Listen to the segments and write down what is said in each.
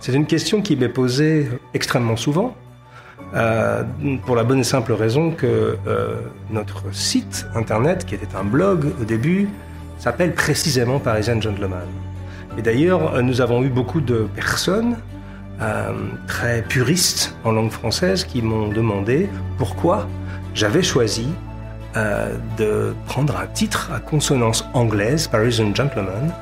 C'est une question qui m'est posée extrêmement souvent, euh, pour la bonne et simple raison que euh, notre site internet, qui était un blog au début, s'appelle précisément Parisian Gentleman. Et d'ailleurs, nous avons eu beaucoup de personnes euh, très puristes en langue française qui m'ont demandé pourquoi j'avais choisi euh, de prendre un titre à consonance anglaise, Parisian Gentleman,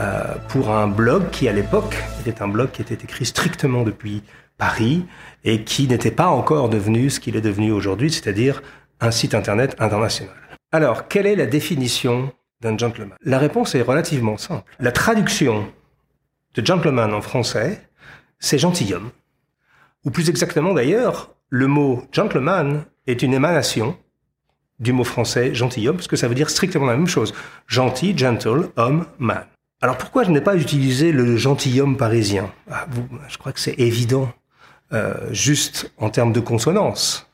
euh, pour un blog qui à l'époque était un blog qui était écrit strictement depuis Paris et qui n'était pas encore devenu ce qu'il est devenu aujourd'hui, c'est-à-dire un site internet international. Alors, quelle est la définition d'un gentleman? La réponse est relativement simple. La traduction de gentleman en français, c'est gentilhomme. Ou plus exactement d'ailleurs, le mot gentleman est une émanation du mot français gentilhomme, parce que ça veut dire strictement la même chose. Gentil, gentle, homme, man. Alors pourquoi je n'ai pas utilisé le gentilhomme parisien? Ah, Je crois que c'est évident, euh, juste en termes de consonance.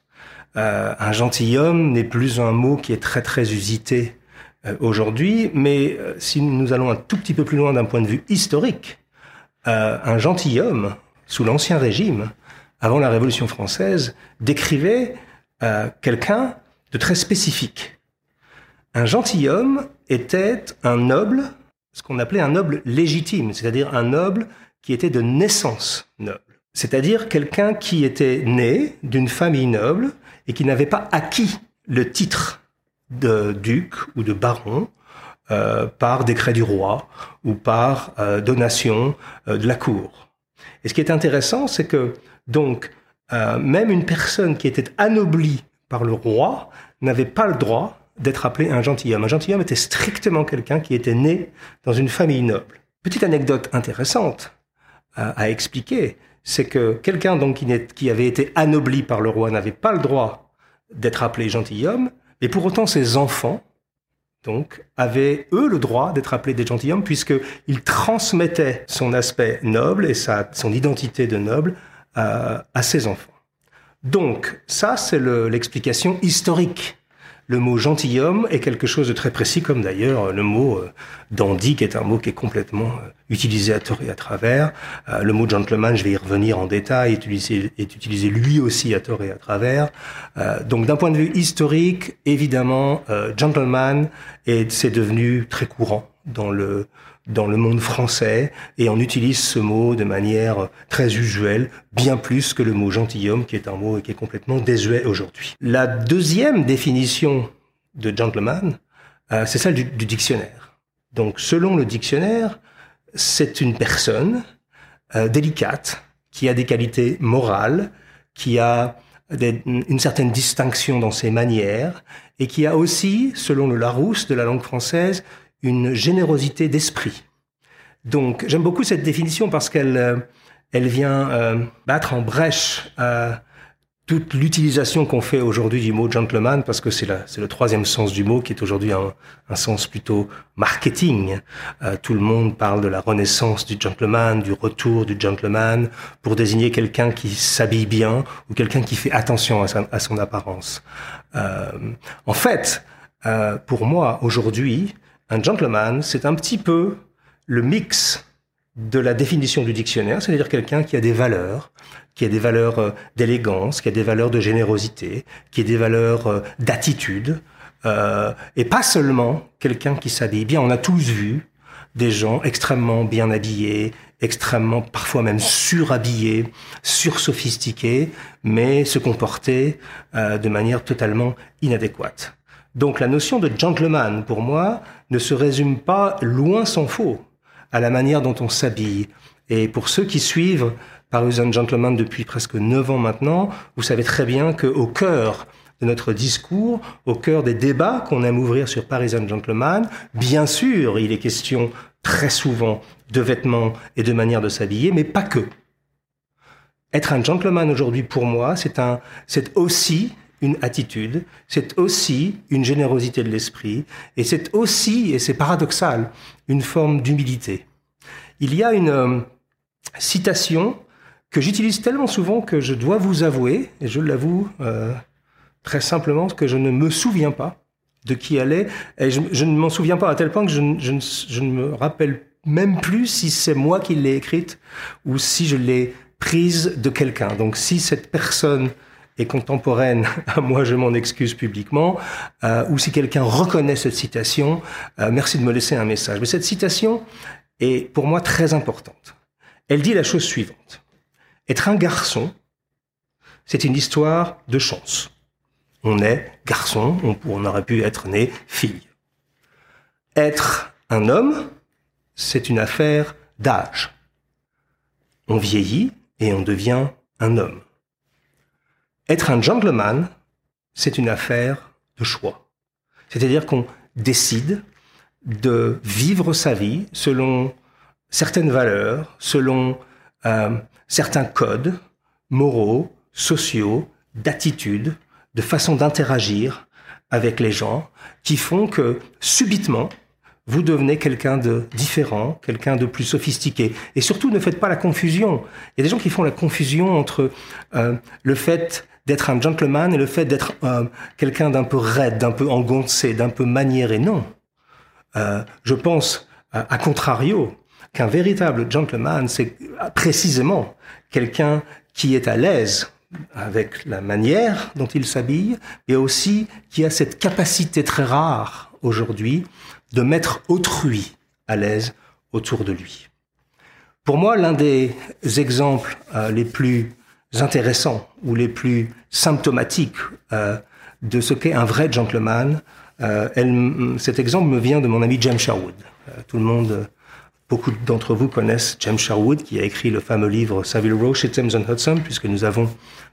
Euh, un gentilhomme n'est plus un mot qui est très très usité euh, aujourd'hui, mais si nous allons un tout petit peu plus loin d'un point de vue historique, un gentilhomme, sous l'Ancien Régime, avant la Révolution française, décrivait quelqu'un de très spécifique. Un gentilhomme était un noble, ce qu'on appelait un noble légitime, c'est-à-dire un noble qui était de naissance noble. C'est-à-dire quelqu'un qui était né d'une famille noble et qui n'avait pas acquis le titre de duc ou de baron euh, par décret du roi ou par euh, donation euh, de la cour. Et ce qui est intéressant, c'est que donc même une personne qui était anoblie par le roi n'avait pas le droit d'être appelé un gentilhomme. Un gentilhomme était strictement quelqu'un qui était né dans une famille noble. Petite anecdote intéressante à expliquer, c'est que quelqu'un donc qui, avait été anobli par le roi n'avait pas le droit d'être appelé gentilhomme, et pour autant, ses enfants, donc, avaient, eux, le droit d'être appelés des gentilshommes, puisqu'ils transmettaient son aspect noble et sa, son identité de noble à, à ses enfants. Donc, ça, c'est l'explication historique le mot gentilhomme est quelque chose de très précis, comme d'ailleurs le mot euh, dandy, qui est un mot qui est complètement euh, utilisé à tort et à travers. Euh, le mot gentleman, je vais y revenir en détail, est utilisé, est utilisé lui aussi à tort et à travers. donc d'un point de vue historique, évidemment, gentleman, c'est devenu très courant dans le dans le monde français et on utilise ce mot de manière très usuelle, bien plus que le mot gentilhomme qui est un mot qui est complètement désuet aujourd'hui. La deuxième définition de gentleman, euh, c'est celle du, dictionnaire. Donc selon le dictionnaire, c'est une personne euh, délicate qui a des qualités morales, qui a une certaine distinction dans ses manières et qui a aussi, selon le Larousse de la langue française, une générosité d'esprit. Donc j'aime beaucoup cette définition parce qu'elle euh, elle vient euh, battre en brèche euh, toute l'utilisation qu'on fait aujourd'hui du mot gentleman, parce que c'est le troisième sens du mot qui est aujourd'hui un, sens plutôt marketing. Tout le monde parle de la renaissance du gentleman, du retour du gentleman, pour désigner quelqu'un qui s'habille bien ou quelqu'un qui fait attention à, son apparence. En fait, pour moi, aujourd'hui, un gentleman, c'est un petit peu le mix de la définition du dictionnaire, c'est-à-dire quelqu'un qui a des valeurs, qui a des valeurs euh, d'élégance, qui a des valeurs de générosité, qui a des valeurs euh, d'attitude, euh, et pas seulement quelqu'un qui s'habille bien. On a tous vu des gens extrêmement bien habillés, extrêmement parfois même surhabillés, sursophistiqués, mais se comporter de manière totalement inadéquate. Donc la notion de gentleman, pour moi, ne se résume pas, loin s'en faut, à la manière dont on s'habille. Et pour ceux qui suivent Parisian Gentleman depuis presque neuf ans maintenant, vous savez très bien qu'au cœur de notre discours, au cœur des débats qu'on aime ouvrir sur Parisian Gentleman, bien sûr, il est question très souvent de vêtements et de manière de s'habiller, mais pas que. Être un gentleman aujourd'hui, pour moi, c'est un, c'est aussi une attitude, c'est aussi une générosité de l'esprit, et c'est aussi, et c'est paradoxal, une forme d'humilité. Il y a une euh, citation que j'utilise tellement souvent que je dois vous avouer, et je l'avoue euh, très simplement, que je ne me souviens pas de qui elle est, et je, ne m'en souviens pas à tel point que je, je, ne me rappelle même plus si c'est moi qui l'ai écrite ou si je l'ai prise de quelqu'un. Donc si cette personne est contemporaine moi, je m'en excuse publiquement, euh, ou si quelqu'un reconnaît cette citation, euh, merci de me laisser un message. Mais cette citation est pour moi très importante. Elle dit la chose suivante. Être un garçon, c'est une histoire de chance. On est garçon, on, on aurait pu être né fille. Être un homme, c'est une affaire d'âge. On vieillit et on devient un homme. Être un gentleman, c'est une affaire de choix. C'est-à-dire qu'on décide de vivre sa vie selon certaines valeurs, selon euh, certains codes moraux, sociaux, d'attitude, de façon d'interagir avec les gens, qui font que subitement, vous devenez quelqu'un de différent, quelqu'un de plus sophistiqué. Et surtout, ne faites pas la confusion. Il y a des gens qui font la confusion entre euh, le fait d'être un gentleman et le fait d'être euh, quelqu'un d'un peu raide, d'un peu engoncé, d'un peu maniéré. Non. Euh, je pense, à contrario, qu'un véritable gentleman, c'est précisément quelqu'un qui est à l'aise avec la manière dont il s'habille, et aussi qui a cette capacité très rare aujourd'hui de mettre autrui à l'aise autour de lui. Pour moi, l'un des exemples euh, les plus intéressants ou les plus symptomatiques euh, de ce qu'est un vrai gentleman, euh, cet exemple me vient de mon ami James Sherwood. tout le monde, beaucoup d'entre vous connaissent James Sherwood, qui a écrit le fameux livre Savile Row chez Thames Hudson, puisque nous avons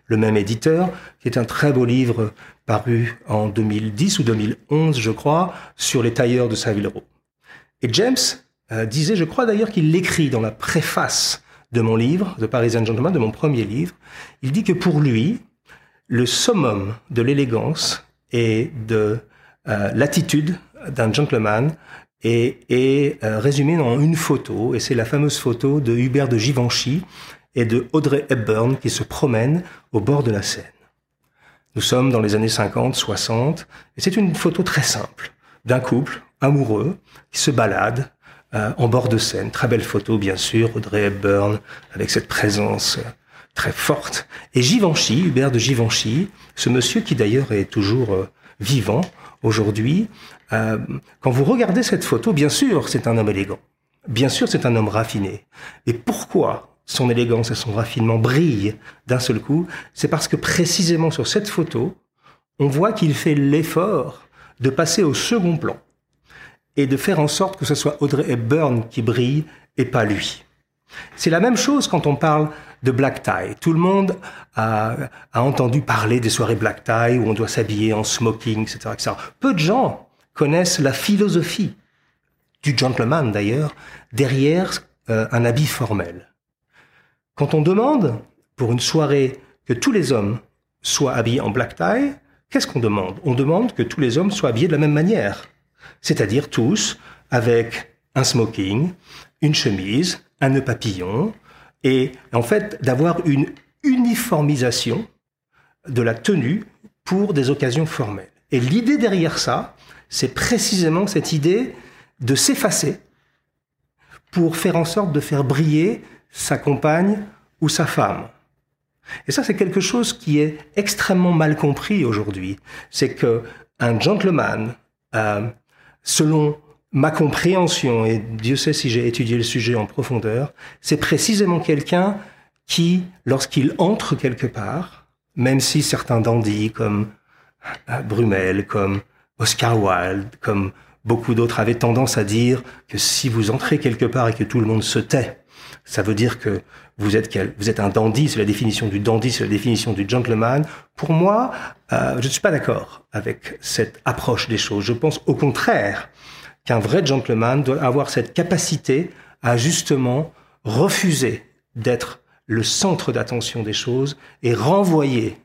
le même éditeur, qui est un très beau livre paru en 2010 ou 2011, je crois, sur les tailleurs de Savile Row. Et James euh, disait, je crois d'ailleurs qu'il l'écrit dans la préface de mon livre, The Parisian Gentleman, de mon premier livre, il dit que pour lui, le summum de l'élégance et de euh, l'attitude d'un gentleman est euh, résumé dans une photo, et c'est la fameuse photo de Hubert de Givenchy, et de Audrey Hepburn qui se promène au bord de la Seine. Nous sommes dans les années 50, 60, et c'est une photo très simple d'un couple amoureux qui se balade euh, en bord de Seine. Très belle photo, bien sûr, Audrey Hepburn avec cette présence euh, très forte. Et Givenchy, Hubert de Givenchy, ce monsieur qui d'ailleurs est toujours vivant aujourd'hui, quand vous regardez cette photo, bien sûr, c'est un homme élégant. Bien sûr, c'est un homme raffiné. Et pourquoi son élégance et son raffinement brillent d'un seul coup, c'est parce que précisément sur cette photo, on voit qu'il fait l'effort de passer au second plan et de faire en sorte que ce soit Audrey Hepburn qui brille et pas lui. C'est la même chose quand on parle de black tie. Tout le monde a, entendu parler des soirées black tie où on doit s'habiller en smoking, etc., etc. Peu de gens connaissent la philosophie du gentleman d'ailleurs derrière euh, un habit formel. Quand on demande pour une soirée que tous les hommes soient habillés en black tie, qu'est-ce qu'on demande? On demande que tous les hommes soient habillés de la même manière. C'est-à-dire tous avec un smoking, une chemise, un nœud papillon, et en fait d'avoir une uniformisation de la tenue pour des occasions formelles. Et l'idée derrière ça, c'est précisément cette idée de s'effacer pour faire en sorte de faire briller sa compagne ou sa femme. Et ça, c'est quelque chose qui est extrêmement mal compris aujourd'hui. C'est que un gentleman, euh, selon ma compréhension, et Dieu sait si j'ai étudié le sujet en profondeur, c'est précisément quelqu'un qui, lorsqu'il entre quelque part, même si certains dandys comme euh, Brumel, comme Oscar Wilde, comme beaucoup d'autres avaient tendance à dire que si vous entrez quelque part et que tout le monde se tait, ça veut dire que vous êtes, vous êtes un dandy, c'est la définition du dandy, c'est la définition du gentleman. Pour moi, euh, je ne suis pas d'accord avec cette approche des choses. Je pense au contraire qu'un vrai gentleman doit avoir cette capacité à justement refuser d'être le centre d'attention des choses et renvoyer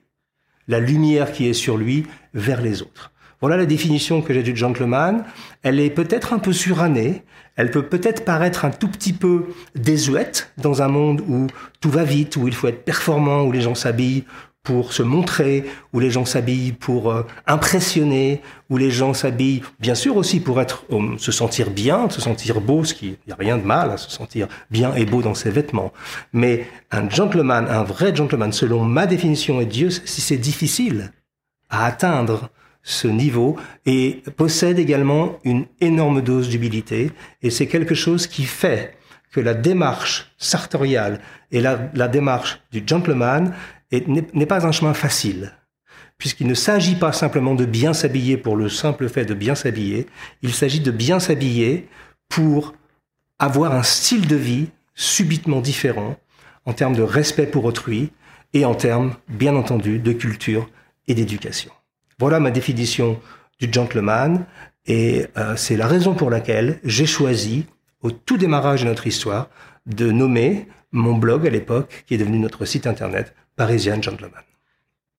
la lumière qui est sur lui vers les autres. Voilà la définition que j'ai du gentleman. Elle est peut-être un peu surannée, elle peut peut-être paraître un tout petit peu désuète dans un monde où tout va vite, où il faut être performant, où les gens s'habillent pour se montrer, où les gens s'habillent pour euh, impressionner, où les gens s'habillent, bien sûr aussi pour être, euh, se sentir bien, se sentir beau, ce qui, n'y a rien de mal à se sentir bien et beau dans ses vêtements. Mais un gentleman, un vrai gentleman, selon ma définition, et Dieu, si c'est difficile à atteindre ce niveau, et possède également une énorme dose d'humilité, et c'est quelque chose qui fait que la démarche sartoriale et la démarche du gentleman n'est pas un chemin facile, puisqu'il ne s'agit pas simplement de bien s'habiller pour le simple fait de bien s'habiller, il s'agit de bien s'habiller pour avoir un style de vie subitement différent en termes de respect pour autrui et en termes, bien entendu, de culture et d'éducation. Voilà ma définition du gentleman et euh, c'est la raison pour laquelle j'ai choisi, au tout démarrage de notre histoire, de nommer mon blog à l'époque, qui est devenu notre site internet, Parisian Gentleman.